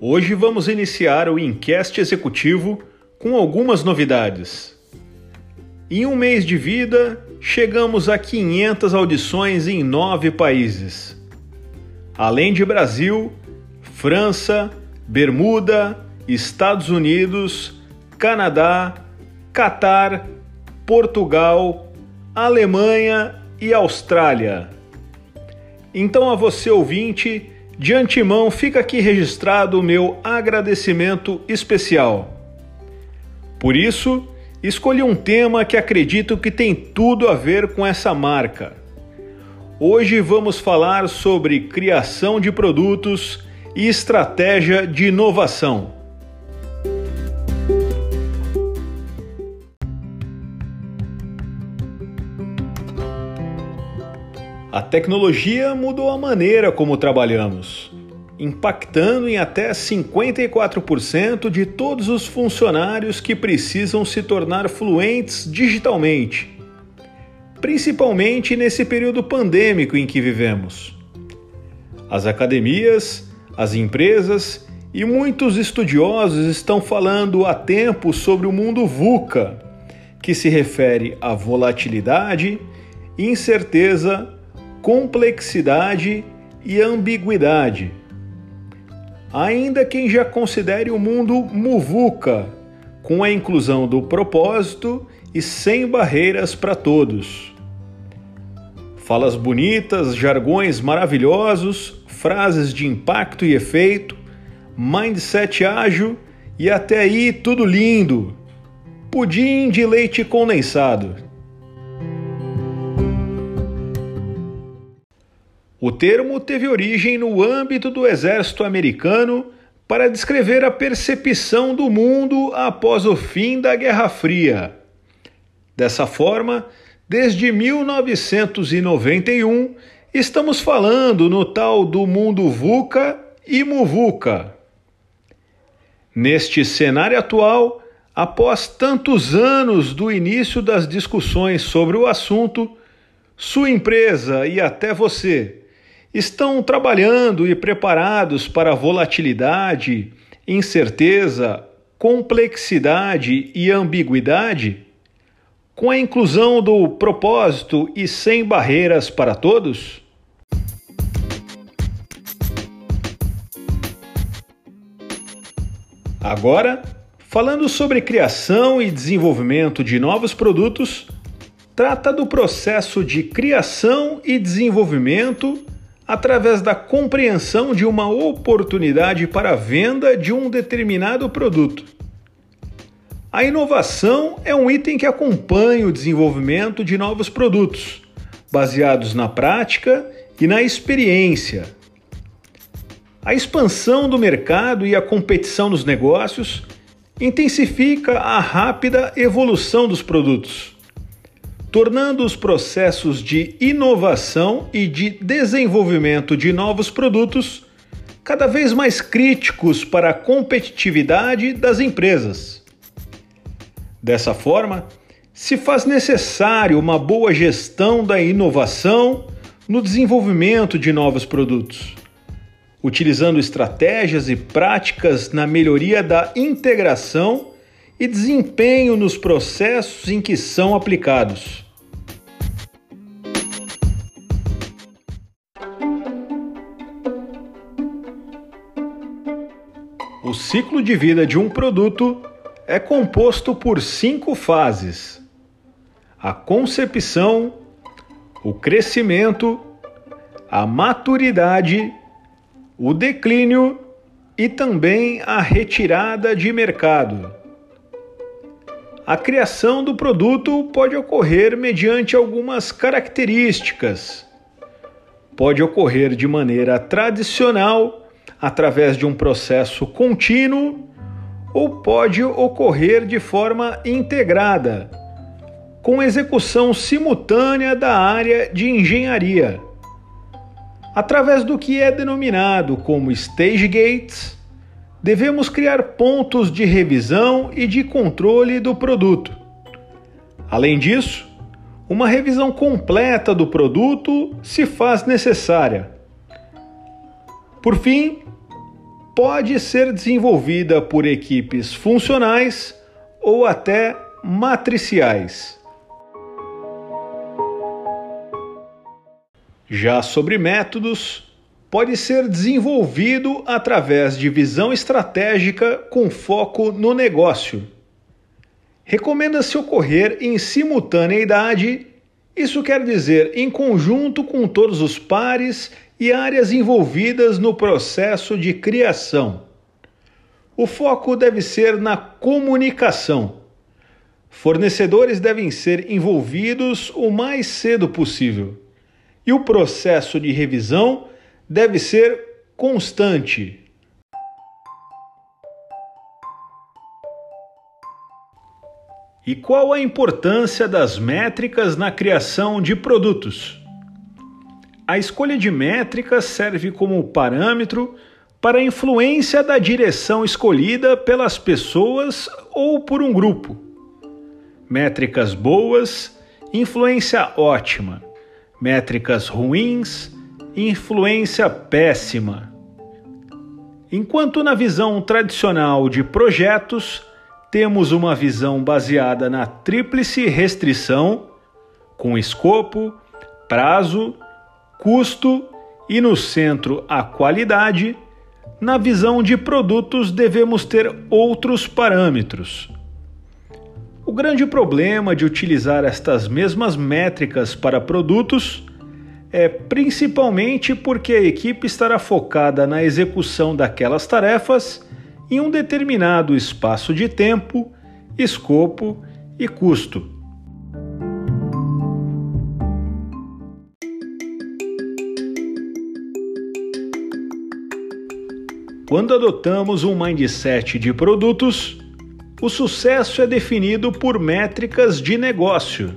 Hoje vamos iniciar o Incast Executivo com algumas novidades. Em um mês de vida, chegamos a 500 audições em nove países. Além de Brasil, França, Bermuda, Estados Unidos, Canadá, Catar, Portugal, Alemanha e Austrália. Então, a você ouvinte, de antemão, fica aqui registrado o meu agradecimento especial. Por isso, escolhi um tema que acredito que tem tudo a ver com essa marca. Hoje vamos falar sobre criação de produtos e estratégia de inovação. A tecnologia mudou a maneira como trabalhamos, impactando em até 54% de todos os funcionários que precisam se tornar fluentes digitalmente, principalmente nesse período pandêmico em que vivemos. As academias, as empresas e muitos estudiosos estão falando há tempo sobre o mundo VUCA, que se refere à volatilidade, incerteza complexidade e ambiguidade. Ainda quem já considere o mundo muvuca, com a inclusão do propósito e sem barreiras para todos. Falas bonitas, jargões maravilhosos, frases de impacto e efeito, mindset ágil e até aí tudo lindo. Pudim de leite condensado. O termo teve origem no âmbito do exército americano para descrever a percepção do mundo após o fim da Guerra Fria. Dessa forma, desde 1991, estamos falando no tal do mundo VUCA e MUVUCA. Neste cenário atual, após tantos anos do início das discussões sobre o assunto, sua empresa e até você estão trabalhando e preparados para volatilidade, incerteza, complexidade e ambiguidade? Com a inclusão do propósito e sem barreiras para todos? Agora, falando sobre criação e desenvolvimento de novos produtos, trata do processo de criação e desenvolvimento através da compreensão de uma oportunidade para a venda de um determinado produto. A inovação é um item que acompanha o desenvolvimento de novos produtos, baseados na prática e na experiência. A expansão do mercado e a competição nos negócios intensifica a rápida evolução dos produtos tornando os processos de inovação e de desenvolvimento de novos produtos cada vez mais críticos para a competitividade das empresas. Dessa forma, se faz necessário uma boa gestão da inovação no desenvolvimento de novos produtos, utilizando estratégias e práticas na melhoria da integração e desempenho nos processos em que são aplicados. Ciclo de vida de um produto é composto por cinco fases: a concepção, o crescimento, a maturidade, o declínio e também a retirada de mercado. A criação do produto pode ocorrer mediante algumas características. Pode ocorrer de maneira tradicional, através de um processo contínuo ou pode ocorrer de forma integrada, com execução simultânea da área de engenharia, através do que é denominado como stage gates. Devemos criar pontos de revisão e de controle do produto. Além disso, uma revisão completa do produto se faz necessária. Por fim, pode ser desenvolvida por equipes funcionais ou até matriciais. Já sobre métodos, pode ser desenvolvido através de visão estratégica com foco no negócio. Recomenda-se ocorrer em simultaneidade, isso quer dizer em conjunto com todos os pares e áreas envolvidas no processo de criação. O foco deve ser na comunicação. Fornecedores devem ser envolvidos o mais cedo possível. E o processo de revisão deve ser constante. E qual a importância das métricas na criação de produtos? A escolha de métricas serve como parâmetro para a influência da direção escolhida pelas pessoas ou por um grupo. Métricas boas, influência ótima. Métricas ruins, influência péssima. Enquanto na visão tradicional de projetos, temos uma visão baseada na tríplice restrição, com escopo, prazo custo e no centro a qualidade, na visão de produtos devemos ter outros parâmetros. O grande problema de utilizar estas mesmas métricas para produtos é principalmente porque a equipe estará focada na execução daquelas tarefas em um determinado espaço de tempo, escopo e custo. Quando adotamos um mindset de produtos, o sucesso é definido por métricas de negócio,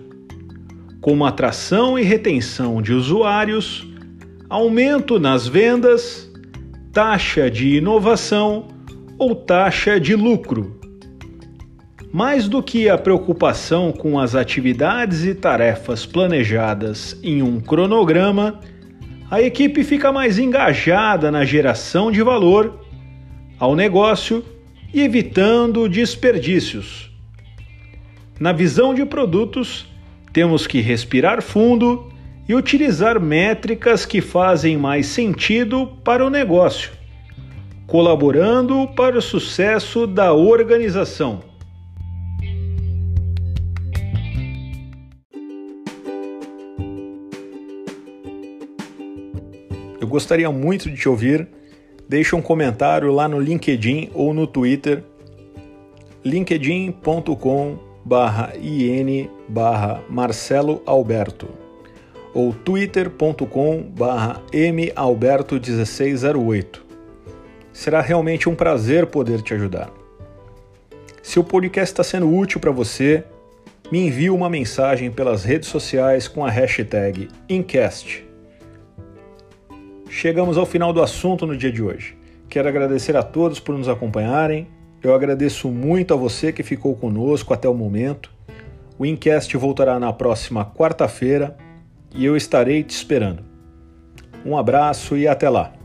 como atração e retenção de usuários, aumento nas vendas, taxa de inovação ou taxa de lucro. Mais do que a preocupação com as atividades e tarefas planejadas em um cronograma, a equipe fica mais engajada na geração de valor ao negócio e evitando desperdícios. Na visão de produtos, temos que respirar fundo e utilizar métricas que fazem mais sentido para o negócio, colaborando para o sucesso da organização. Eu gostaria muito de te ouvir deixe um comentário lá no LinkedIn ou no Twitter, linkedin.com in Marcelo Alberto ou twitter.com malberto1608. Será realmente um prazer poder te ajudar. Se o podcast está sendo útil para você, me envie uma mensagem pelas redes sociais com a hashtag Incast Chegamos ao final do assunto no dia de hoje. Quero agradecer a todos por nos acompanharem. Eu agradeço muito a você que ficou conosco até o momento. O Incast voltará na próxima quarta-feira e eu estarei te esperando. Um abraço e até lá!